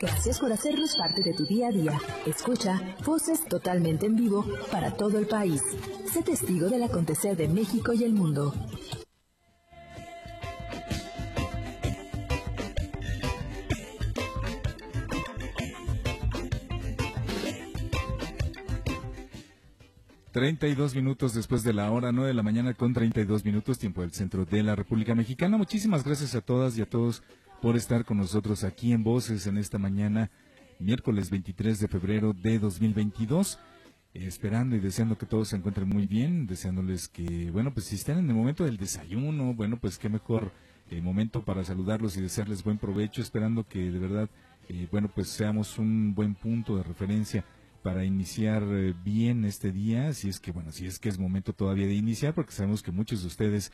Gracias por hacernos parte de tu día a día. Escucha voces totalmente en vivo para todo el país. Sé testigo del acontecer de México y el mundo. Treinta y dos minutos después de la hora nueve de la mañana con treinta y dos minutos tiempo del centro de la República Mexicana. Muchísimas gracias a todas y a todos por estar con nosotros aquí en Voces en esta mañana, miércoles 23 de febrero de 2022. esperando y deseando que todos se encuentren muy bien, deseándoles que, bueno, pues si están en el momento del desayuno, bueno, pues qué mejor eh, momento para saludarlos y desearles buen provecho, esperando que de verdad, eh, bueno, pues seamos un buen punto de referencia para iniciar eh, bien este día, si es que, bueno, si es que es momento todavía de iniciar, porque sabemos que muchos de ustedes,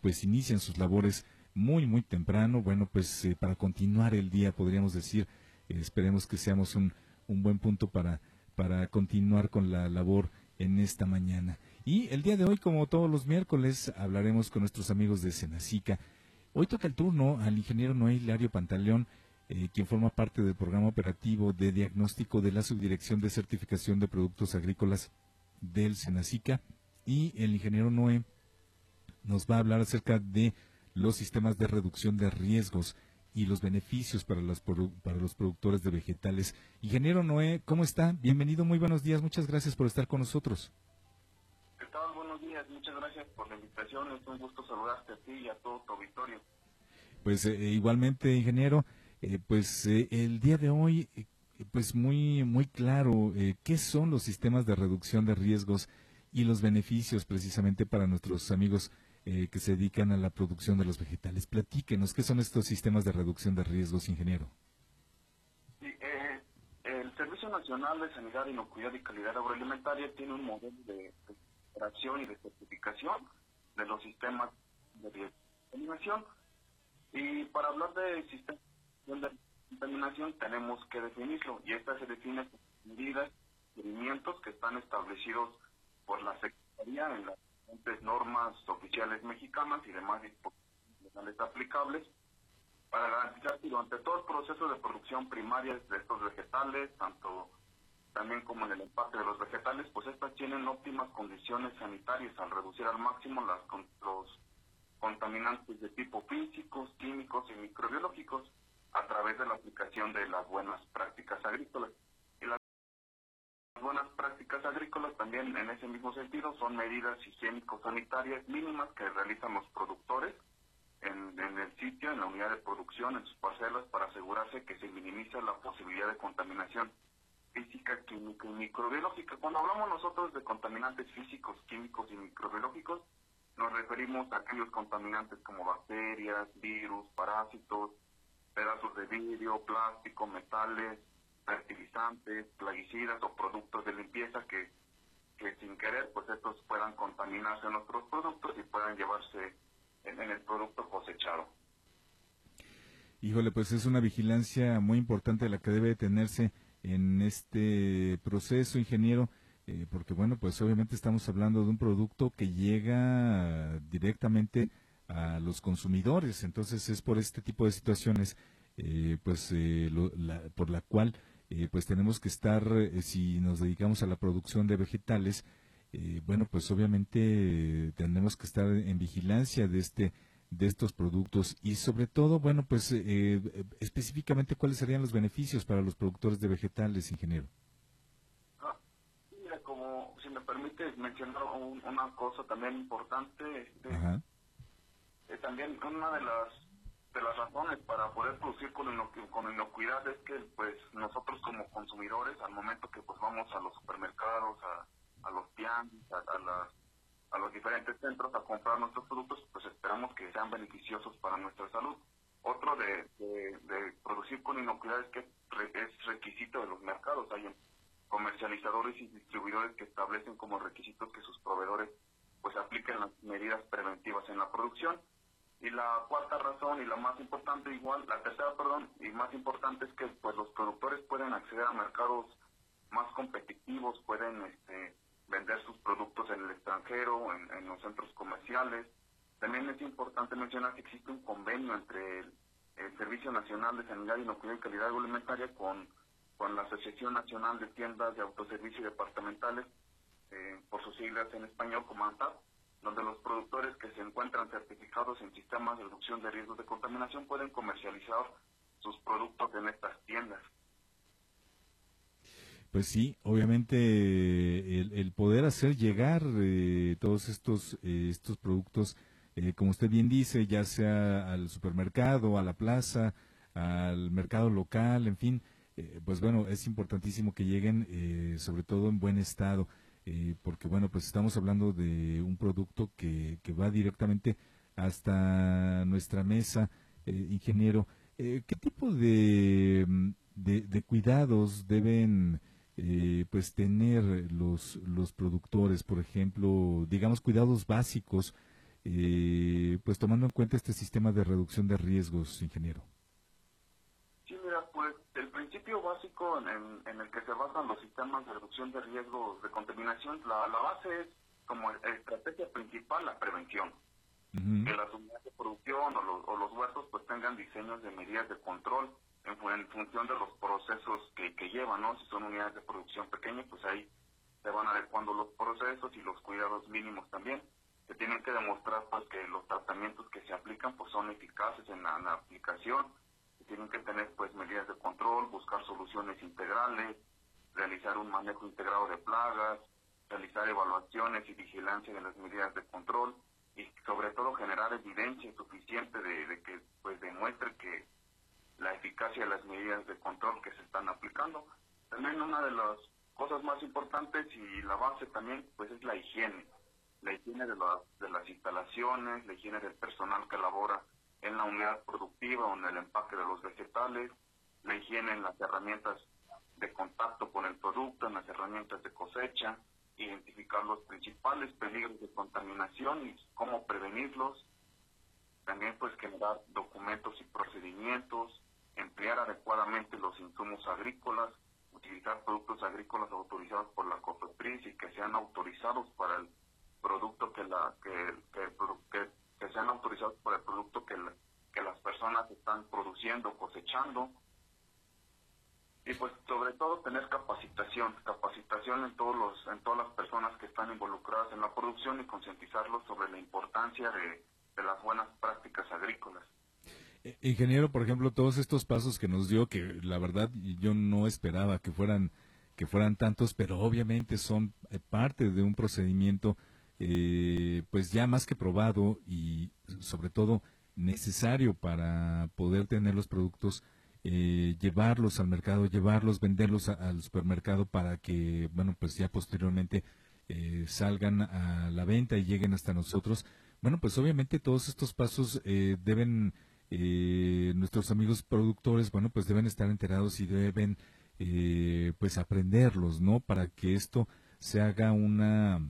pues inician sus labores muy, muy temprano. Bueno, pues eh, para continuar el día, podríamos decir, eh, esperemos que seamos un, un buen punto para, para continuar con la labor en esta mañana. Y el día de hoy, como todos los miércoles, hablaremos con nuestros amigos de Senacica. Hoy toca el turno al ingeniero Noé Hilario Pantaleón, eh, quien forma parte del programa operativo de diagnóstico de la Subdirección de Certificación de Productos Agrícolas del Senacica. Y el ingeniero Noé nos va a hablar acerca de los sistemas de reducción de riesgos y los beneficios para los, para los productores de vegetales. Ingeniero Noé, ¿cómo está? Bienvenido, muy buenos días, muchas gracias por estar con nosotros. ¿Qué tal? Buenos días, muchas gracias por la invitación, es un gusto saludarte a ti y a todo tu auditorio. Pues eh, igualmente, ingeniero, eh, pues eh, el día de hoy, pues muy, muy claro, ¿qué son los sistemas de reducción de riesgos y los beneficios precisamente para nuestros amigos eh, que se dedican a la producción de los vegetales. Platíquenos, ¿qué son estos sistemas de reducción de riesgos, ingeniero? Eh, el Servicio Nacional de Sanidad, Inocuidad y Calidad Agroalimentaria tiene un modelo de operación y de certificación de los sistemas de contaminación. Y para hablar de sistemas de contaminación tenemos que definirlo y esta se define por medidas, movimientos que están establecidos por la Secretaría en la normas oficiales mexicanas y demás disposiciones aplicables para garantizar que durante todo el proceso de producción primaria de estos vegetales, tanto también como en el empaque de los vegetales, pues estas tienen óptimas condiciones sanitarias al reducir al máximo las, los contaminantes de tipo físicos, químicos y microbiológicos a través de la aplicación de las buenas prácticas agrícolas prácticas agrícolas también en ese mismo sentido son medidas higiénico-sanitarias mínimas que realizan los productores en, el sitio, en la unidad de producción, en sus parcelas, para asegurarse que se minimiza la posibilidad de contaminación física, química y microbiológica. Cuando hablamos nosotros de contaminantes físicos, químicos y microbiológicos, nos referimos a aquellos contaminantes como bacterias, virus, parásitos, pedazos de vidrio, plástico, metales, fertilizantes, plaguicidas o productos de limpieza que, que sin querer pues estos puedan contaminarse en nuestros productos y puedan llevarse en, el producto cosechado. Híjole, pues es una vigilancia muy importante la que debe tenerse en este proceso, ingeniero, eh, porque bueno, pues obviamente estamos hablando de un producto que llega directamente a los consumidores, entonces es por este tipo de situaciones, eh, pues eh, por la cual eh, pues tenemos que estar, eh, si nos dedicamos a la producción de vegetales, eh, bueno, pues obviamente tenemos que estar en vigilancia de este de estos productos y sobre todo, bueno, pues específicamente cuáles serían los beneficios para los productores de vegetales, ingeniero. Ah, mira, como si me permite mencionar una cosa también importante, este, también una de las de las razones para poder producir con, con inocuidad es que pues nosotros como consumidores al momento que pues vamos a los supermercados, a, a los pianos, a, a, a los diferentes centros a comprar nuestros productos, pues esperamos que sean beneficiosos para nuestra salud. Otro de, de, producir con inocuidad es que es requisito de los mercados. Hay comercializadores y distribuidores que establecen como requisitos que sus proveedores pues apliquen las medidas preventivas en la producción y la cuarta razón y la más importante igual, la tercera, perdón, y más importante es que pues los productores pueden acceder a mercados más competitivos, pueden este, vender sus productos en el extranjero, en, los centros comerciales. También es importante mencionar que existe un convenio entre el Servicio Nacional de Sanidad, Inocuidad y Calidad Alimentaria con, con la Asociación Nacional de Tiendas de Autoservicio Departamentales, eh, por sus siglas en español como ANTAP, donde los productores que se encuentran certificados en sistemas de reducción de riesgos de contaminación pueden comercializar sus productos en estas tiendas. Pues sí, obviamente el, poder hacer llegar eh, todos estos eh, estos productos, eh, como usted bien dice, ya sea al supermercado, a la plaza, al mercado local, en fin, pues bueno, es importantísimo que lleguen, sobre todo en buen estado, porque bueno, pues estamos hablando de un producto que, que va directamente hasta nuestra mesa, ingeniero. ¿Qué tipo de, de cuidados deben eh, pues tener los, los productores, por ejemplo, digamos cuidados básicos, eh, pues tomando en cuenta este sistema de reducción de riesgos, ingeniero? Sí, mira, pues el principio básico en, en el que se basan los sistemas de reducción de riesgos de contaminación, la, la base es como estrategia principal la prevención. Que las unidades de producción o los, o los huertos pues tengan diseños de medidas de control en, función de los procesos que, que llevan, ¿no? Si son unidades de producción pequeñas, pues ahí se van adecuando los procesos y los cuidados mínimos también. Se tienen que demostrar pues que los tratamientos que se aplican pues son eficaces en la, aplicación. Tienen que tener pues medidas de control, buscar soluciones integrales, realizar un manejo integrado de plagas, realizar evaluaciones y vigilancia de las medidas de control y sobre todo generar evidencia suficiente de, que pues demuestre que la eficacia de las medidas de control que se están aplicando. También una de las cosas más importantes y la base también pues es la higiene, la higiene de, de las instalaciones, la higiene del personal que labora en la unidad productiva o en el empaque de los vegetales, la higiene en las herramientas de contacto con el producto, en las herramientas de cosecha, identificar los principales peligros de contaminación y cómo prevenirlos, también pues generar documentos y procedimientos, emplear adecuadamente los insumos agrícolas, utilizar productos agrícolas autorizados por la COFEPRIS y que sean autorizados para el producto que la que, que, que, sean autorizados para el producto que, que las personas están produciendo, cosechando. Y pues sobre todo tener capacitación, capacitación en todos los en todas las personas que están involucradas en la producción y concientizarlos sobre la importancia de, de las buenas prácticas agrícolas. Eh, ingeniero, por ejemplo, todos estos pasos que nos dio, que la verdad yo no esperaba que fueran que fueran tantos, pero obviamente son eh, parte de un procedimiento, eh, pues ya más que probado y sobre todo necesario para poder tener los productos, llevarlos al mercado, llevarlos, venderlos al supermercado para que, bueno, pues ya posteriormente salgan a la venta y lleguen hasta nosotros. Bueno, pues obviamente todos estos pasos deben eh, nuestros amigos productores, bueno, pues deben estar enterados y deben, eh, pues, aprenderlos, ¿no? Para que esto se haga una,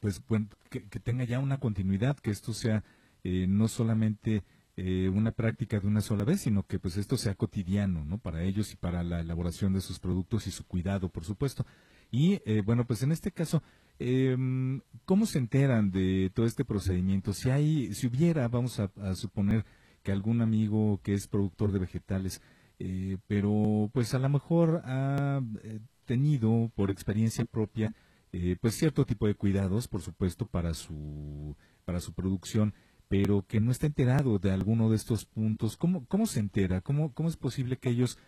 pues, que, tenga ya una continuidad, que esto sea eh, no solamente eh, una práctica de una sola vez, sino que, pues, esto sea cotidiano, ¿no? Para ellos y para la elaboración de sus productos y su cuidado, por supuesto. Y, bueno, pues, en este caso, em, ¿cómo se enteran de todo este procedimiento? Si hay, si hubiera, vamos a suponer, que algún amigo que es productor de vegetales, eh, pero pues a lo mejor ha eh, tenido por experiencia propia eh, pues cierto tipo de cuidados, por supuesto, para su, para su producción, pero que no está enterado de alguno de estos puntos. ¿Cómo, cómo se entera? ¿Cómo, cómo es posible que ellos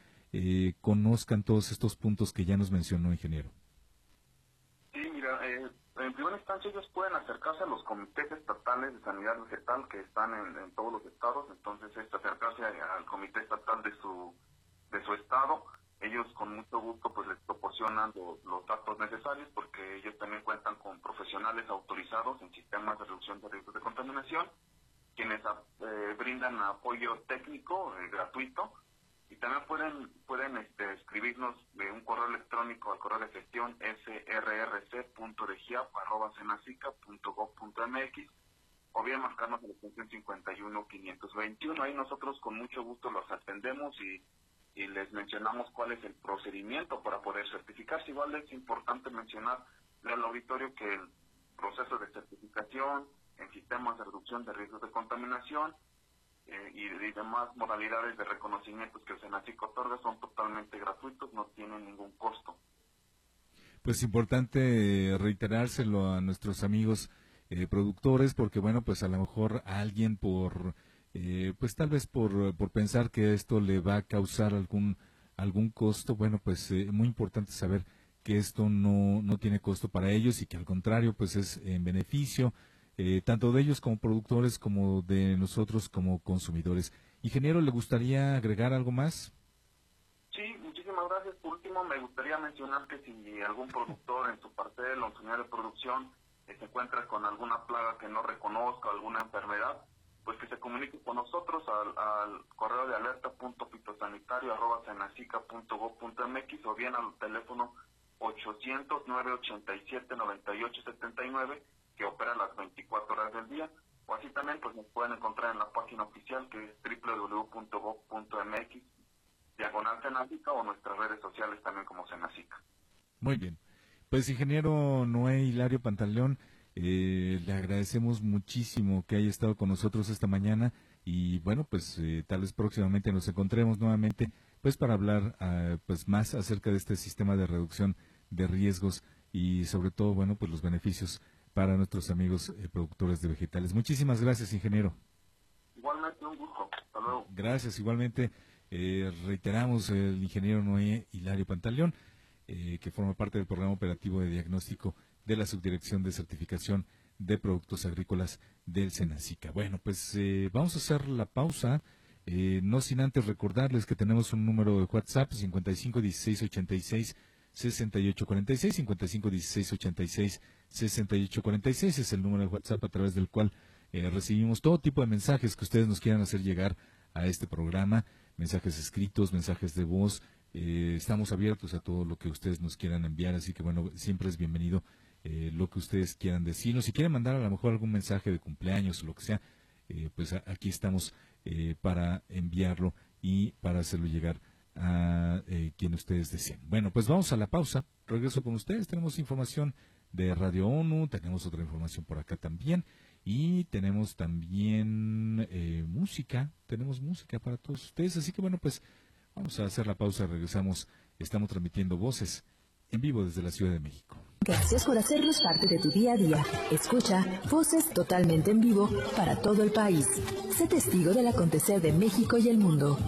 conozcan todos estos puntos que ya nos mencionó, ingeniero? en primera instancia ellos pueden acercarse a los comités estatales de sanidad vegetal que están en, todos los estados, entonces es acercarse al comité estatal de su de su estado, ellos con mucho gusto pues les proporcionan los datos necesarios porque ellos también cuentan con profesionales autorizados en sistemas de reducción de riesgos de contaminación, quienes eh, brindan apoyo técnico eh, gratuito y también pueden pueden este, escribirnos de un correo electrónico al correo de gestión srrc.regia.cenacica.gov.mx o bien marcarnos a la extensión 51 Ahí nosotros con mucho gusto los atendemos y, y les mencionamos cuál es el procedimiento para poder certificarse. Igual es importante mencionar al auditorio que el proceso de certificación en sistemas de reducción de riesgos de contaminación eh, y, demás modalidades de reconocimientos que el SENACIC otorga son totalmente gratuitos, no tienen ningún costo. Pues importante reiterárselo a nuestros amigos eh, productores, porque bueno, pues a lo mejor alguien por, eh, pues tal vez por, por pensar que esto le va a causar algún, algún costo, bueno, pues es muy importante saber que esto no, no tiene costo para ellos y que al contrario, pues es en beneficio eh, tanto de ellos como productores como de nosotros como consumidores. Ingeniero, ¿le gustaría agregar algo más? Sí, muchísimas gracias. Por último, me gustaría mencionar que si algún productor en su parcela o en su de producción eh, se encuentra con alguna plaga que no reconozca, alguna enfermedad, pues que se comunique con nosotros al, al correo de alerta punto fitosanitario arroba mx o bien al teléfono 800 987 9879 que operan las 24 horas del día. O así también pues nos pueden encontrar en la página oficial que es www.gov.mx, diagonal Senacica o nuestras redes sociales también como Senacica. Muy bien. Pues ingeniero Noé Hilario Pantaleón, eh, le agradecemos muchísimo que haya estado con nosotros esta mañana y bueno, pues eh, tal vez próximamente nos encontremos nuevamente pues para hablar ah, pues más acerca de este sistema de reducción de riesgos y sobre todo bueno pues los beneficios para nuestros amigos eh, productores de vegetales. Muchísimas gracias, ingeniero. Igualmente, un gusto. Hasta luego. Gracias, igualmente. Eh, reiteramos el ingeniero Noé Hilario Pantaleón, eh, que forma parte del programa operativo de diagnóstico de la Subdirección de Certificación de Productos Agrícolas del Senacica. Bueno, pues vamos a hacer la pausa. no sin antes recordarles que tenemos un número de WhatsApp 55 16 86 6846 55 16 86 6846 es el número de WhatsApp a través del cual eh, recibimos todo tipo de mensajes que ustedes nos quieran hacer llegar a este programa, mensajes escritos, mensajes de voz. Eh, estamos abiertos a todo lo que ustedes nos quieran enviar, así que bueno, siempre es bienvenido eh, lo que ustedes quieran decirnos. Si quieren mandar a lo mejor algún mensaje de cumpleaños o lo que sea, pues aquí estamos para enviarlo y para hacerlo llegar a quien ustedes deseen. Bueno, pues vamos a la pausa. Regreso con ustedes. Tenemos información de Radio ONU, tenemos otra información por acá también y tenemos también eh, música, tenemos música para todos ustedes, así que bueno, pues vamos a hacer la pausa, regresamos, estamos transmitiendo voces en vivo desde la Ciudad de México. Gracias por hacernos parte de tu día a día. Escucha voces totalmente en vivo para todo el país. Sé testigo del acontecer de México y el mundo.